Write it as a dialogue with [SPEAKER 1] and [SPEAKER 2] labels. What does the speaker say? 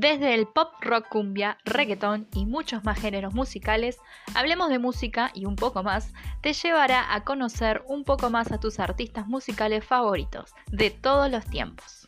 [SPEAKER 1] Desde el pop, rock, cumbia, reggaetón y muchos más géneros musicales, Hablemos de música y un poco más te llevará a conocer un poco más a tus artistas musicales favoritos de todos los tiempos.